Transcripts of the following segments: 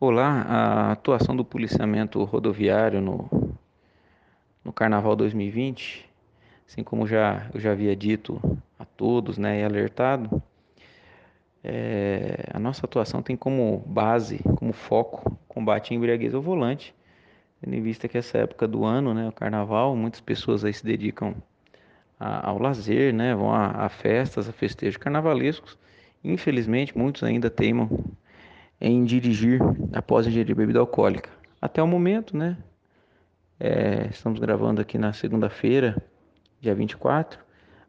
Olá, a atuação do policiamento rodoviário no, no Carnaval 2020, assim como já, eu já havia dito a todos né, e alertado, é, a nossa atuação tem como base, como foco, combate à embriaguez ao volante, tendo em vista que essa época do ano, né, o Carnaval, muitas pessoas aí se dedicam a, ao lazer, né, vão a, a festas, a festejos carnavalescos, infelizmente muitos ainda teimam em dirigir após ingerir bebida alcoólica. Até o momento, né? É, estamos gravando aqui na segunda-feira, dia 24.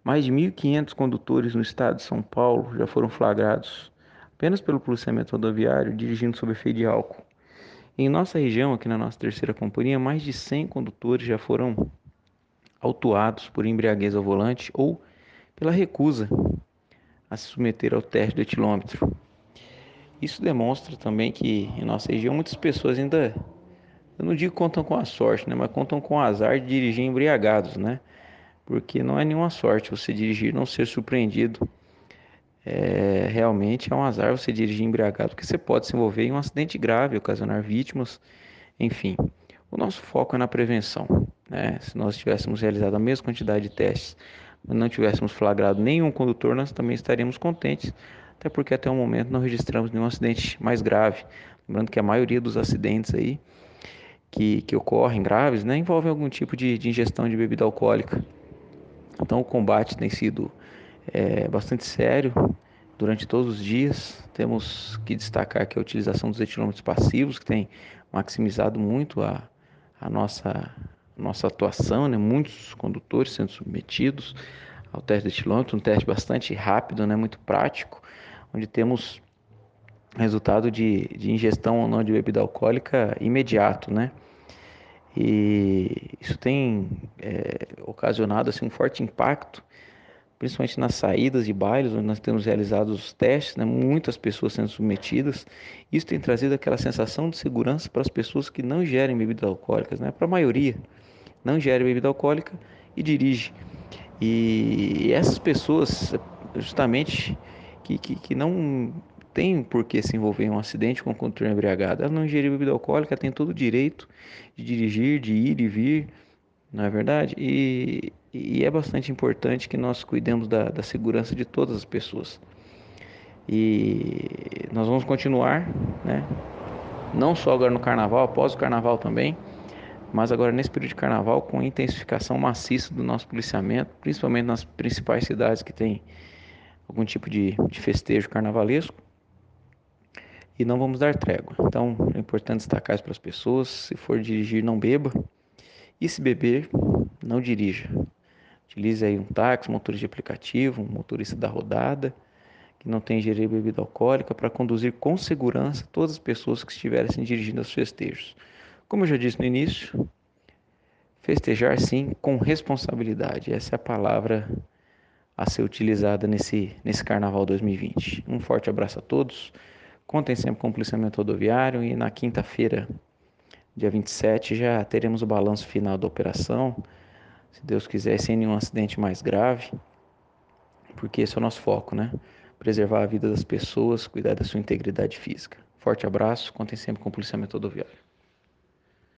Mais de 1.500 condutores no estado de São Paulo já foram flagrados apenas pelo policiamento rodoviário dirigindo sob efeito de álcool. Em nossa região, aqui na nossa terceira companhia, mais de 100 condutores já foram autuados por embriaguez ao volante ou pela recusa a se submeter ao teste do etilômetro. Isso demonstra também que em nossa região muitas pessoas ainda, eu não digo contam com a sorte, né, mas contam com o azar de dirigir embriagados, né? Porque não é nenhuma sorte você dirigir não ser surpreendido. É, realmente é um azar você dirigir embriagado, porque você pode se envolver em um acidente grave, ocasionar vítimas, enfim. O nosso foco é na prevenção. Né? Se nós tivéssemos realizado a mesma quantidade de testes, mas não tivéssemos flagrado nenhum condutor, nós também estaríamos contentes, até porque até o momento não registramos nenhum acidente mais grave. Lembrando que a maioria dos acidentes aí que, que ocorrem graves né, envolvem algum tipo de, de ingestão de bebida alcoólica. Então o combate tem sido é, bastante sério durante todos os dias. Temos que destacar que a utilização dos etilômetros passivos, que tem maximizado muito a, a nossa, nossa atuação, né? muitos condutores sendo submetidos ao teste de etilômetro, um teste bastante rápido, né? muito prático, onde temos resultado de, de ingestão ou não de bebida alcoólica imediato, né? E isso tem é, ocasionado assim, um forte impacto, principalmente nas saídas de bailes, onde nós temos realizado os testes, né? muitas pessoas sendo submetidas. Isso tem trazido aquela sensação de segurança para as pessoas que não gerem bebidas alcoólicas, né? para a maioria, não gerem bebida alcoólica e dirige. E essas pessoas, justamente, que, que, que não tem por que se envolver em um acidente com condutor embriagado. Ela não ingerir bebida alcoólica, tem todo o direito de dirigir, de ir e vir, não é verdade? E, e é bastante importante que nós cuidemos da, da segurança de todas as pessoas. E nós vamos continuar, né? Não só agora no carnaval, após o carnaval também, mas agora nesse período de carnaval com intensificação maciça do nosso policiamento, principalmente nas principais cidades que tem algum tipo de, de festejo carnavalesco e não vamos dar trégua. Então é importante destacar isso para as pessoas: se for dirigir, não beba, e se beber, não dirija. Utilize aí um táxi, motorista de aplicativo, um motorista da rodada, que não tem ingerido bebida alcoólica, para conduzir com segurança todas as pessoas que estiverem dirigindo aos festejos. Como eu já disse no início, festejar sim com responsabilidade. Essa é a palavra a ser utilizada nesse, nesse Carnaval 2020. Um forte abraço a todos. Contem sempre com o policiamento rodoviário e na quinta-feira, dia 27, já teremos o balanço final da operação. Se Deus quiser, sem nenhum acidente mais grave, porque esse é o nosso foco, né? Preservar a vida das pessoas, cuidar da sua integridade física. Forte abraço, contem sempre com o policiamento rodoviário.